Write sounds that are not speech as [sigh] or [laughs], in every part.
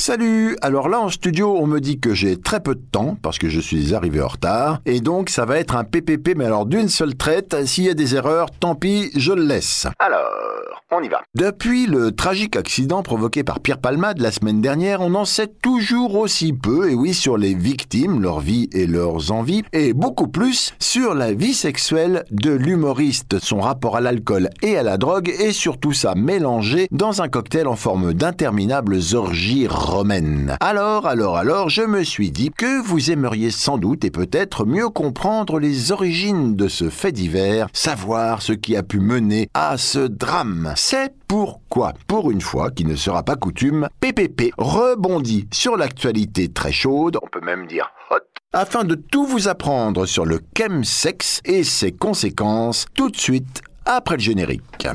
Salut Alors là en studio on me dit que j'ai très peu de temps parce que je suis arrivé en retard et donc ça va être un PPP mais alors d'une seule traite. S'il y a des erreurs, tant pis, je le laisse. Alors, on y va. Depuis le tragique accident provoqué par Pierre Palmade la semaine dernière, on en sait toujours aussi peu, et oui, sur les victimes, leur vie et leurs envies, et beaucoup plus sur la vie sexuelle de l'humoriste, son rapport à l'alcool et à la drogue, et surtout ça mélangé dans un cocktail en forme d'interminables orgies Alors, alors, alors, je me suis dit que vous aimeriez sans doute et peut-être mieux comprendre les origines de ce fait divers, savoir ce qui a pu mener à ce drame. C'est pourquoi, pour une fois qui ne sera pas coutume, PPP rebondit sur l'actualité très chaude, On peut même dire hot. afin de tout vous apprendre sur le chemsex et ses conséquences tout de suite après le générique.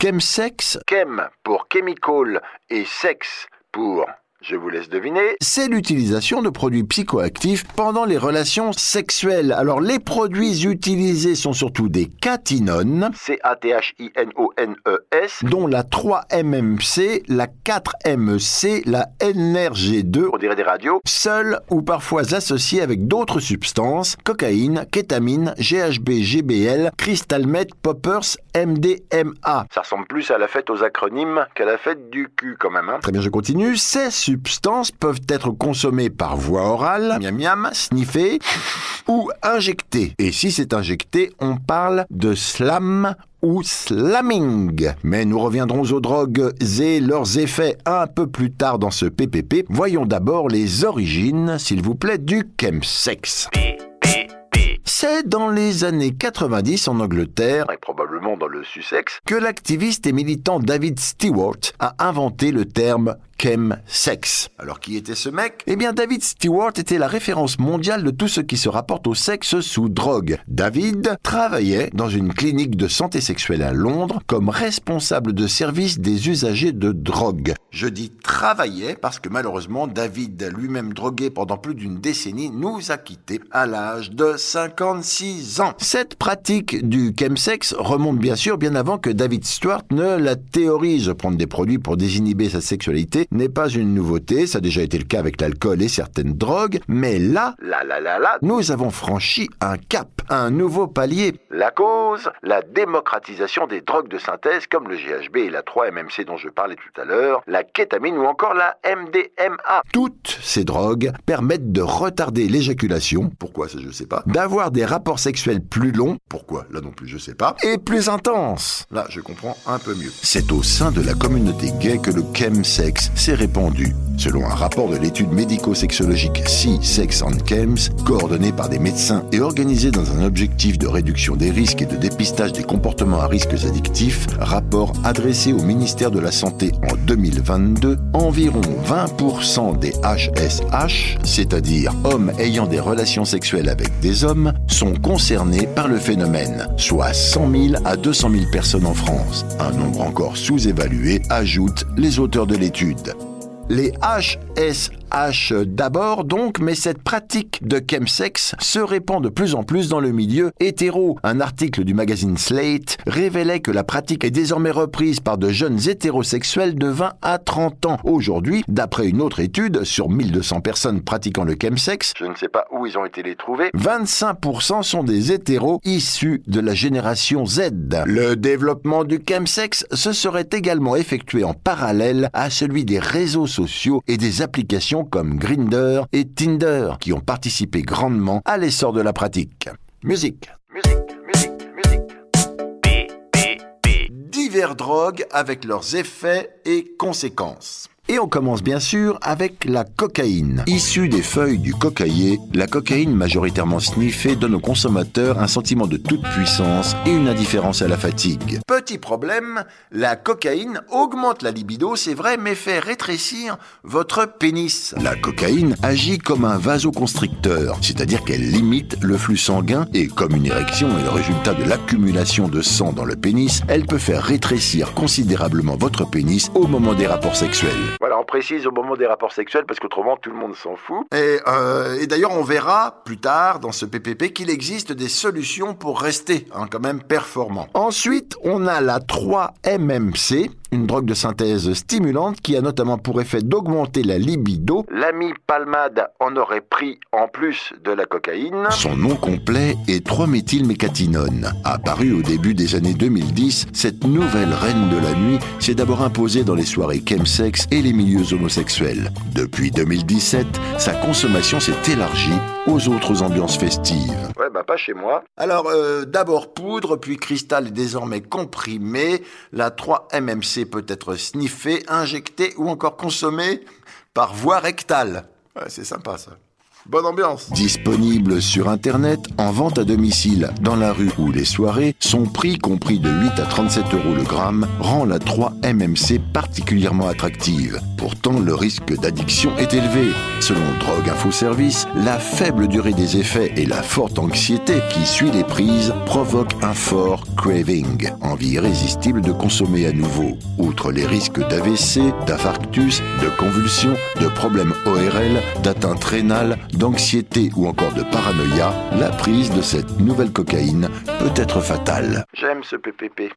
Chemsex, Chem pour chemical et sexe pour, je vous laisse deviner, c'est l'utilisation de produits psychoactifs pendant les relations sexuelles. Alors les produits utilisés sont surtout des catinones, C-A-T-H-I-N-O-N-E-S, dont la 3-MMC, la 4-MEC, la NRG2, on dirait des radios, seuls ou parfois associés avec d'autres substances, cocaïne, kétamine, GHB, GBL, crystal meth, poppers, MDMA. ça ressemble plus à la fête aux acronymes qu'à la fête du cul quand même. Hein. Très bien, je continue. Ces substances peuvent être consommées par voie orale, miam miam, sniffées, ou injectées. Et si c'est injecté, on parle de slam ou slamming. Mais nous reviendrons aux drogues et leurs effets un peu plus tard dans ce PPP. Voyons d'abord les origines, s'il vous plaît, du chemsex. C'est dans les années 90 en Angleterre Et probablement dans le Sussex. que l'activiste et militant David Stewart a inventé le terme chemsex. Alors qui était ce mec? Eh bien David Stewart était la référence mondiale de tout ce qui se rapporte au sexe sous drogue. David travaillait dans une clinique de santé sexuelle à Londres comme responsable de service des usagers de drogue. Je dis travaillait parce que malheureusement David, lui-même drogué pendant plus d'une décennie, nous a quittés à l'âge de 56 ans. Cette pratique du chemsex remonte bien sûr bien avant que David Stewart ne la théorise. Prendre des produits pour désinhiber sa sexualité n'est pas une nouveauté, ça a déjà été le cas avec l'alcool et certaines drogues, mais là, la la la. nous avons franchi un cap, un nouveau palier. La cause, la démocratisation des drogues de synthèse comme le GHB et la 3-MMC dont je parlais tout à l'heure, la kétamine ou encore la MDMA. Toutes ces drogues permettent de retarder l'éjaculation, pourquoi ça je sais pas, d'avoir des rapports sexuels plus longs, pourquoi là non plus je sais pas, et plus intenses. Là je comprends un peu mieux. C'est au sein de la communauté gay que le chemsex s'est répandu. Selon un rapport de l'étude médico-sexologique Si Sex and Chems, coordonné par des médecins et organisé dans un objectif de réduction des risques et de dépistage des comportements à risques addictifs, rapport adressé au ministère de la Santé en 2022, environ 20% des HSH, c'est-à-dire hommes ayant des relations sexuelles avec des hommes, sont concernés par le phénomène, soit 100 000 à 200 000 personnes en France. Un nombre encore sous-évalué, ajoutent les auteurs de l'étude. Les HSH d'abord donc, mais cette pratique de chemsex se répand de plus en plus dans le milieu hétéro. Un article du magazine Slate révélait que la pratique est désormais reprise par de jeunes hétérosexuels de 20 à 30 ans. Aujourd'hui, d'après une autre étude sur 1200 personnes pratiquant le chemsex, Je ne sais pas où ils ont été les trouver. 25% sont des hétéros issus de la génération Z. Le développement du chemsex se serait également effectué en parallèle à celui des réseaux sociaux et des applications comme Grindr et Tinder qui ont participé grandement à l'essor de la pratique. Musique. Musique, musique. Divers drogues avec leurs effets et conséquences. Et on commence bien sûr avec la cocaïne. Issue des feuilles du cocaïer, la cocaïne majoritairement sniffée donne aux consommateurs un sentiment de toute puissance et une indifférence à la fatigue. Petit problème, la cocaïne augmente la libido, c'est vrai, mais fait rétrécir votre pénis. La cocaïne agit comme un vasoconstricteur, c'est-à-dire qu'elle limite le flux sanguin et comme une érection est le résultat de l'accumulation de sang dans le pénis, elle peut faire rétrécir considérablement votre pénis au moment des rapports sexuels. Voilà, on précise au moment des rapports sexuels parce qu'autrement tout le monde s'en fout. Et, euh, d'ailleurs, on verra plus tard dans ce PPP qu'il existe des solutions pour rester hein, quand même performant. Ensuite, on a la 3-MMC, une drogue de synthèse stimulante qui a notamment pour effet d'augmenter la libido. L'ami Palmade en aurait pris en plus de la cocaïne. Son nom complet est 3-méthylmécatinone. Apparue au début des années 2010, cette nouvelle reine de la nuit s'est d'abord imposée dans les soirées chemsex et les milieux homosexuels. Depuis 2017, sa consommation s'est élargie aux autres ambiances festives. Ouais, bah pas chez moi. Alors, euh, d'abord poudre, puis cristal et désormais comprimé. La 3-MMC peut être sniffée, injectée ou encore consommée par voie rectale. Ouais, c'est sympa ça. Bonne ambiance. Disponible sur Internet, en vente à domicile, dans la rue ou les soirées, son prix compris de 8 à 37 euros le gramme rend la 3-MMC particulièrement attractive. Pourtant, le risque d'addiction est élevé. Selon Drogue Info Service, la faible durée des effets et la forte anxiété qui suit les prises provoquent un fort craving, envie irrésistible de consommer à nouveau. Outre les risques d'AVC, d'infarctus, de convulsions, de problèmes ORL, d'atteinte rénale, d'anxiété ou encore de paranoïa, la prise de cette nouvelle cocaïne peut être fatale. J'aime ce PPP.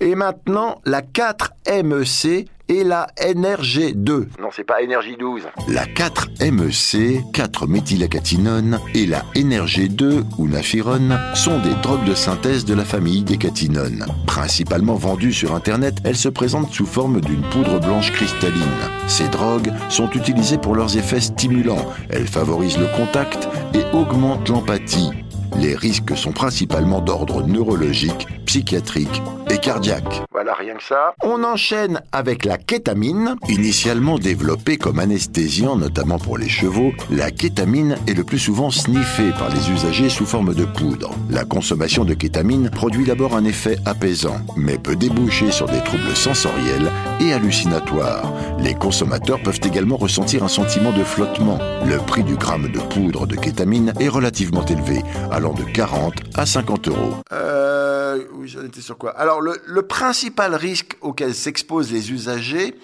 Et maintenant, la 4-MEC et la NRG2. Non, c'est pas énergie 12. La 4-MEC, 4-méthylacatinone, et la NRG2 ou nafirone sont des drogues de synthèse de la famille des catinones. Principalement vendues sur Internet, elles se présentent sous forme d'une poudre blanche cristalline. Ces drogues sont utilisées pour leurs effets stimulants. Elles favorisent le contact et augmentent l'empathie. Les risques sont principalement d'ordre neurologique, psychiatrique cardiaque. Voilà, rien que ça. On enchaîne avec la kétamine. Initialement développée comme anesthésiant, notamment pour les chevaux, la kétamine est le plus souvent sniffée par les usagers sous forme de poudre. La consommation de kétamine produit d'abord un effet apaisant, mais peut déboucher sur des troubles sensoriels et hallucinatoires. Les consommateurs peuvent également ressentir un sentiment de flottement. Le prix du gramme de poudre de kétamine est relativement élevé, allant de 40 à 50 euros. Euh, Alors, le, le principal risque auquel s'exposent les usagers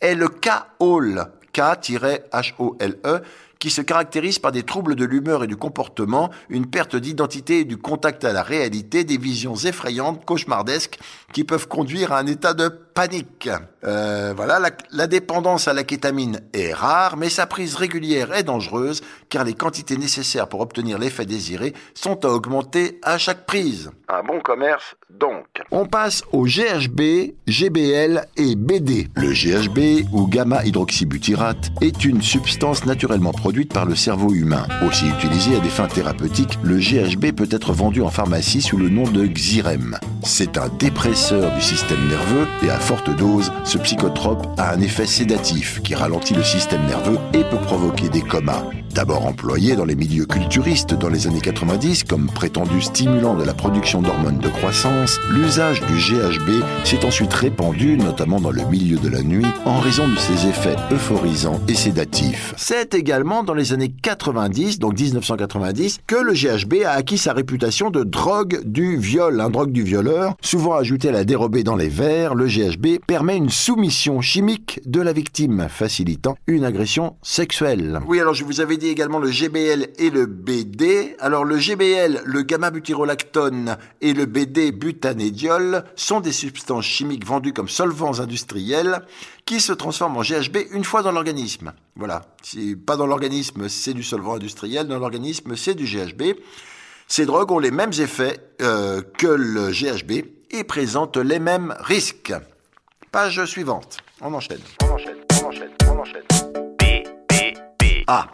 est le K-HOLE, K-H-O-L-E, qui se caractérise par des troubles de l'humeur et du comportement, une perte d'identité et du contact à la réalité, des visions effrayantes, cauchemardesques, qui peuvent conduire à un état de panique. Euh, voilà, la, la, dépendance à la kétamine est rare, mais sa prise régulière est dangereuse, car les quantités nécessaires pour obtenir l'effet désiré sont à augmenter à chaque prise. Un bon commerce, donc. On passe au GHB, GBL et BD. Le GHB, ou gamma-hydroxybutyrate, est une substance naturellement produite par le cerveau humain. Aussi utilisé à des fins thérapeutiques, le GHB peut être vendu en pharmacie sous le nom de Xyrem. C'est un dépresseur du système nerveux et à forte dose, ce psychotrope a un effet sédatif qui ralentit le système nerveux et peut provoquer des comas. D'abord employé dans les milieux culturistes dans les années 90 comme prétendu stimulant de la production d'hormones de croissance, l'usage du GHB s'est ensuite répandu, notamment dans le milieu de la nuit, en raison de ses effets euphorisants et sédatifs. C'est également dans les années 90, donc 1990, que le GHB a acquis sa réputation de drogue du viol, un drogue du violeur. Souvent ajouté à la dérobée dans les verres, le GHB permet une soumission chimique de la victime, facilitant une agression sexuelle. Oui, alors je vous avais dit également le GBL et le BD. Alors le GBL, le gamma-butyrolactone et le BD butanédiol sont des substances chimiques vendues comme solvants industriels qui se transforment en GHB une fois dans l'organisme. Voilà. Si pas dans l'organisme, c'est du solvant industriel, dans l'organisme, c'est du GHB. Ces drogues ont les mêmes effets euh, que le GHB et présentent les mêmes risques. Page suivante. On enchaîne. On enchaîne, on enchaîne, on enchaîne. B, B, B. Ah.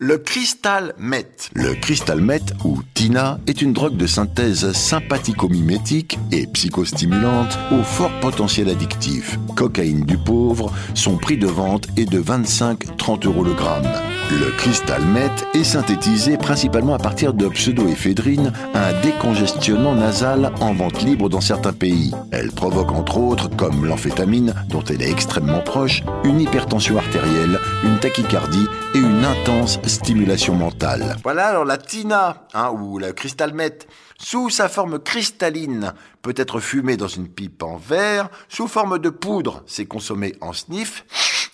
Le cristal meth. Le cristal meth, ou TINA, est une drogue de synthèse sympathico-mimétique et psychostimulante au fort potentiel addictif. Cocaïne du pauvre, son prix de vente est de 25-30 euros le gramme. Le cristal meth est synthétisé principalement à partir de pseudoéphédrine, un décongestionnant nasal en vente libre dans certains pays. Elle provoque entre autres, comme l'amphétamine, dont elle est extrêmement proche, une hypertension artérielle, une tachycardie et une intense stimulation mentale. Voilà, alors la TINA, hein, ou la cristal meth, sous sa forme cristalline, peut être fumée dans une pipe en verre, sous forme de poudre, c'est consommé en sniff,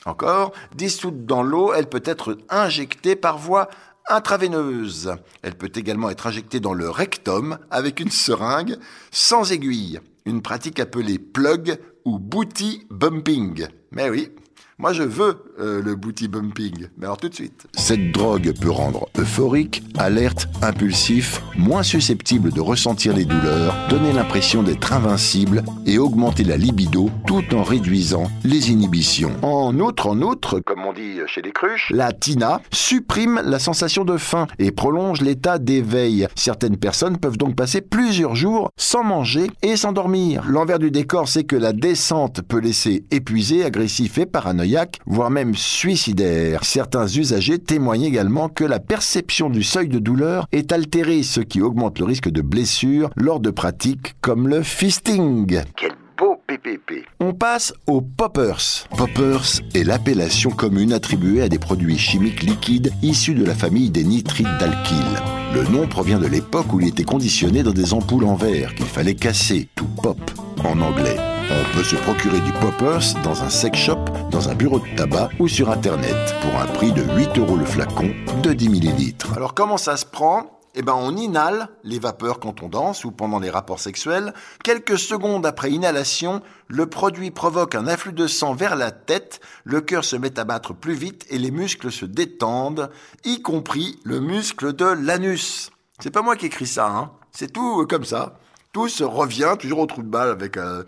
encore, dissoute dans l'eau, elle peut être injectée par voie intraveineuse. Elle peut également être injectée dans le rectum avec une seringue sans aiguille, une pratique appelée plug ou booty bumping. Mais oui, moi, je veux euh, le booty bumping. Mais alors tout de suite. Cette drogue peut rendre euphorique, alerte, impulsif, moins susceptible de ressentir les douleurs, donner l'impression d'être invincible et augmenter la libido tout en réduisant les inhibitions. En outre, en outre, Comme on dit chez les cruches. la tina supprime la sensation de faim et prolonge l'état d'éveil. Certaines personnes peuvent donc passer plusieurs jours sans manger et sans dormir. L'envers du décor, c'est que la descente peut laisser épuisé, agressif et paranoïaque, voire même suicidaire. Certains usagers témoignent également que la perception du seuil de douleur est altérée, ce qui augmente le risque de blessure lors de pratiques comme le fisting. Quel beau PPP. On passe aux poppers. Poppers est l'appellation commune attribuée à des produits chimiques liquides issus de la famille des nitrites d'alkyle. Le nom provient de l'époque où il était conditionné dans des ampoules en verre qu'il fallait casser, tout pop en anglais. On peut se procurer du poppers dans un sex shop, dans un bureau de tabac ou sur internet pour un prix de 8 euros le flacon de 10 millilitres. Alors comment ça se prend? Eh ben, on inhale les vapeurs quand on danse ou pendant les rapports sexuels. Quelques secondes après inhalation, le produit provoque un afflux de sang vers la tête, le cœur se met à battre plus vite et les muscles se détendent, y compris le muscle de l'anus. C'est pas moi qui écris ça, hein. C'est tout euh, comme ça. Tout se revient toujours au trou de balle avec... euh,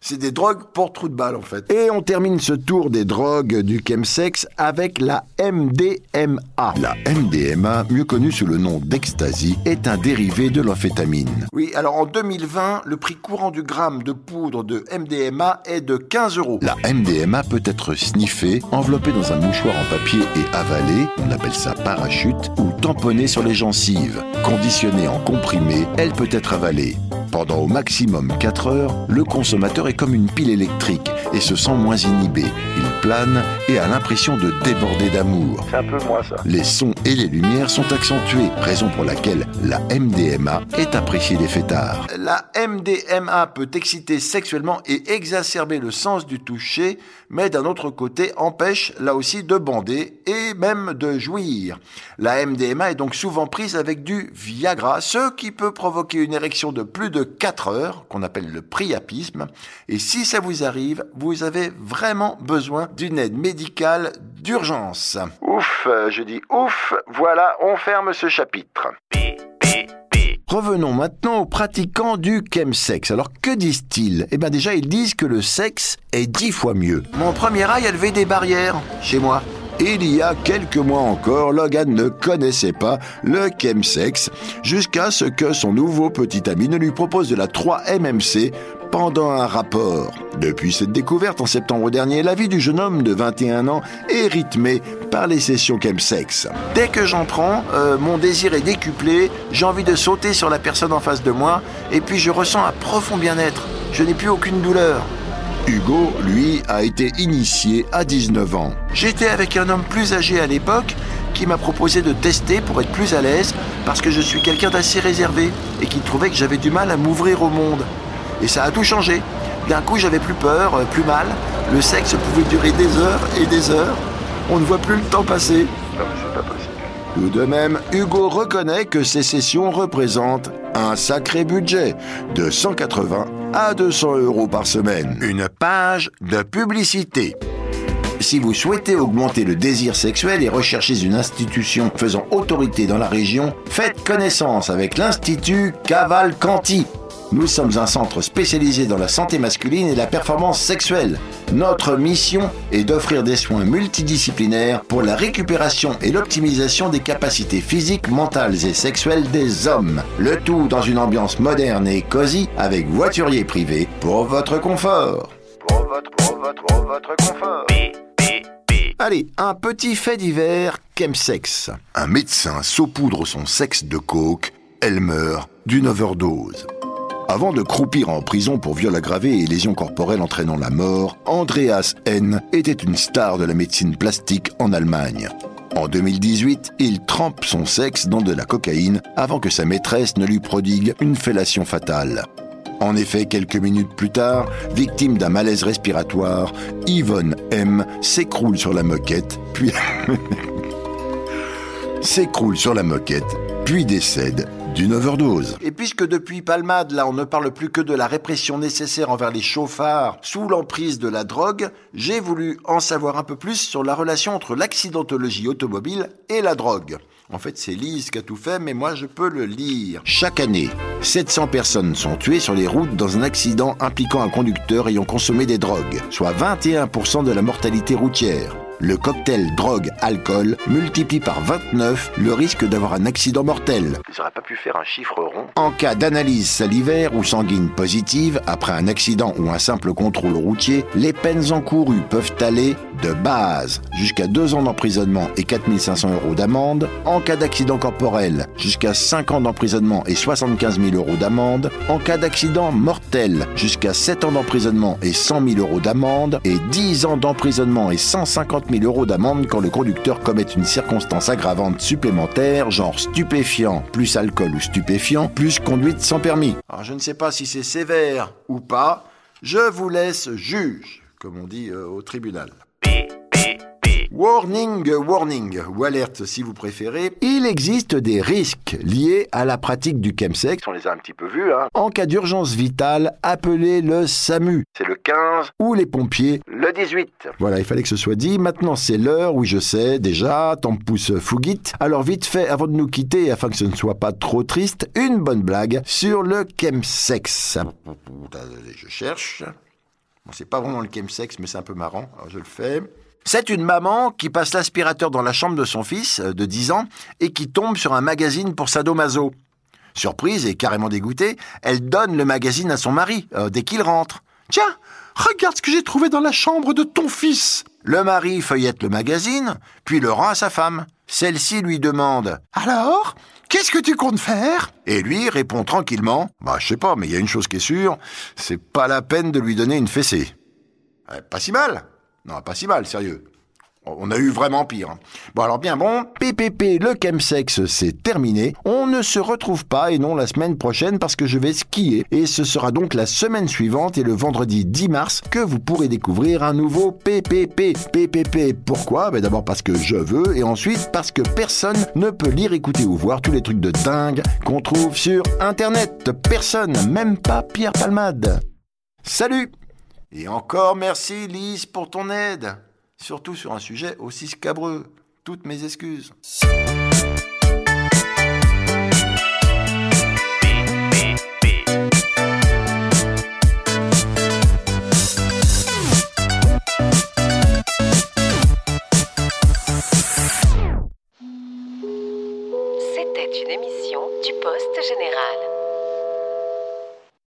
c'est des drogues pour trou de balle en fait. Et on termine ce tour des drogues du chemsex avec la MDMA. La MDMA, mieux connue sous le nom d'ecstasy, est un dérivé de l'amphétamine. Oui, alors en 2020, le prix courant du gramme de poudre de MDMA est de 15 euros. La MDMA peut être sniffée, enveloppée dans un mouchoir en papier et avalée, on appelle ça parachute, ou tamponnée sur les gencives. Conditionnée en comprimé, elle peut être avalée. Pendant au maximum 4 heures, le consommateur est comme une pile électrique et se sent moins inhibé. Il plane et a l'impression de déborder d'amour. C'est un peu moi ça. Les sons et les lumières sont accentués, raison pour laquelle la MDMA est appréciée des fêtards. La MDMA peut exciter sexuellement et exacerber le sens du toucher, mais d'un autre côté empêche là aussi de bander et même de jouir. La MDMA est donc souvent prise avec du Viagra, ce qui peut provoquer une érection de plus de 4 heures, qu'on appelle le priapisme. Et si ça vous arrive, vous avez vraiment besoin d'une aide médicale d'urgence. Ouf, euh, je dis ouf, voilà, on ferme ce chapitre. Revenons maintenant aux pratiquants du chemsex. Alors que disent-ils? Eh bien déjà, ils disent que le sexe est dix fois mieux. Mon premier a levé des barrières chez moi. Il y a quelques mois encore, Logan ne connaissait pas le chemsex jusqu'à ce que son nouveau petit ami ne lui propose de la 3-MMC pendant un rapport. Depuis cette découverte en septembre dernier, la vie du jeune homme de 21 ans est rythmée par les sessions chemsex. Dès que j'en prends, euh, mon désir est décuplé, j'ai envie de sauter sur la personne en face de moi, et puis je ressens un profond bien-être. Je n'ai plus aucune douleur. Hugo, lui, a été initié à 19 ans. J'étais avec un homme plus âgé à l'époque qui m'a proposé de tester pour être plus à l'aise parce que je suis quelqu'un d'assez réservé et qui trouvait que j'avais du mal à m'ouvrir au monde. Et ça a tout changé. D'un coup, j'avais plus peur, euh, plus mal. Le sexe pouvait durer des heures et des heures. On ne voit plus le temps passer. Non mais c'est pas possible. Tout de même, Hugo reconnaît que ces sessions représentent un sacré budget de 180 à 200 euros par semaine. Une page de publicité. Si vous souhaitez augmenter le désir sexuel et recherchez une institution faisant autorité dans la région, faites connaissance avec l'Institut Cavalcanti. Nous sommes un centre spécialisé dans la santé masculine et la performance sexuelle. Notre mission est d'offrir des soins multidisciplinaires pour la récupération et l'optimisation des capacités physiques, mentales et sexuelles des hommes. Le tout dans une ambiance moderne et cosy avec voiturier privé pour votre confort. Pour votre, pour votre, pour votre confort. Allez, un petit fait divers, chemsex. Un médecin saupoudre son sexe de coke, elle meurt d'une overdose. Avant de croupir en prison pour viol aggravé et lésions corporelles entraînant la mort, Andreas N. était une star de la médecine plastique en Allemagne. En 2018, il trempe son sexe dans de la cocaïne avant que sa maîtresse ne lui prodigue une fellation fatale. En effet, quelques minutes plus tard, victime d'un malaise respiratoire, Yvonne M s'écroule sur la moquette, puis [laughs] s'écroule sur la moquette, puis décède d'une overdose. Et puisque depuis Palmade, là, on ne parle plus que de la répression nécessaire envers les chauffards sous l'emprise de la drogue, j'ai voulu en savoir un peu plus sur la relation entre l'accidentologie automobile et la drogue. En fait, c'est Lise qui a tout fait, mais moi je peux le lire. Chaque année, 700 personnes sont tuées sur les routes dans un accident impliquant un conducteur ayant consommé des drogues, soit 21% de la mortalité routière. Le cocktail drogue-alcool multiplie par 29 le risque d'avoir un accident mortel. Ils n'auraient pas pu faire un chiffre rond. En cas d'analyse salivaire ou sanguine positive, après un accident ou un simple contrôle routier, les peines encourues peuvent aller de base jusqu'à 2 ans d'emprisonnement et 4500 euros d'amende, en cas d'accident corporel jusqu'à 5 ans d'emprisonnement et 75 000 euros d'amende, en cas d'accident mortel jusqu'à 7 ans d'emprisonnement et 100 000 euros d'amende, et 10 ans d'emprisonnement et 150 000 euros d'amende quand le conducteur commet une circonstance aggravante supplémentaire, genre stupéfiant plus alcool ou stupéfiant, plus conduite sans permis. Alors je ne sais pas si c'est sévère ou pas, je vous laisse juge, comme on dit euh, au tribunal. Warning, warning, ou alerte si vous préférez, il existe des risques liés à la pratique du chemsex. On les a un petit peu vus, hein. En cas d'urgence vitale, appelez le SAMU. C'est le 15 ou les pompiers. Le 18. Voilà, il fallait que ce soit dit. Maintenant, c'est l'heure, oui, je sais, déjà, temps pousse fouguite. Alors, vite fait, avant de nous quitter, afin que ce ne soit pas trop triste, une bonne blague sur le chemsex. Je cherche. Bon, c'est pas vraiment le chemsex, mais c'est un peu marrant. Alors, je le fais. C'est une maman qui passe l'aspirateur dans la chambre de son fils euh, de 10 ans et qui tombe sur un magazine pour sadomaso. Surprise et carrément dégoûtée, elle donne le magazine à son mari euh, dès qu'il rentre. Tiens, regarde ce que j'ai trouvé dans la chambre de ton fils. Le mari feuillette le magazine, puis le rend à sa femme. Celle-ci lui demande Alors Qu'est-ce que tu comptes faire? Et lui répond tranquillement Bah, je sais pas, mais il y a une chose qui est sûre, c'est pas la peine de lui donner une fessée. pas si mal non, pas si mal, sérieux. On a eu vraiment pire. Hein. Bon alors bien bon, PPP, le chemsex, c'est terminé. On ne se retrouve pas et non la semaine prochaine parce que je vais skier. Et ce sera donc la semaine suivante et le vendredi 10 mars que vous pourrez découvrir un nouveau PPP. PPP, pourquoi? Ben D'abord parce que je veux et ensuite parce que personne ne peut lire, écouter ou voir tous les trucs de dingue qu'on trouve sur Internet. Personne, même pas Pierre Palmade. Salut et encore merci Lise pour ton aide, surtout sur un sujet aussi scabreux. Toutes mes excuses. C'était une émission du Poste Général.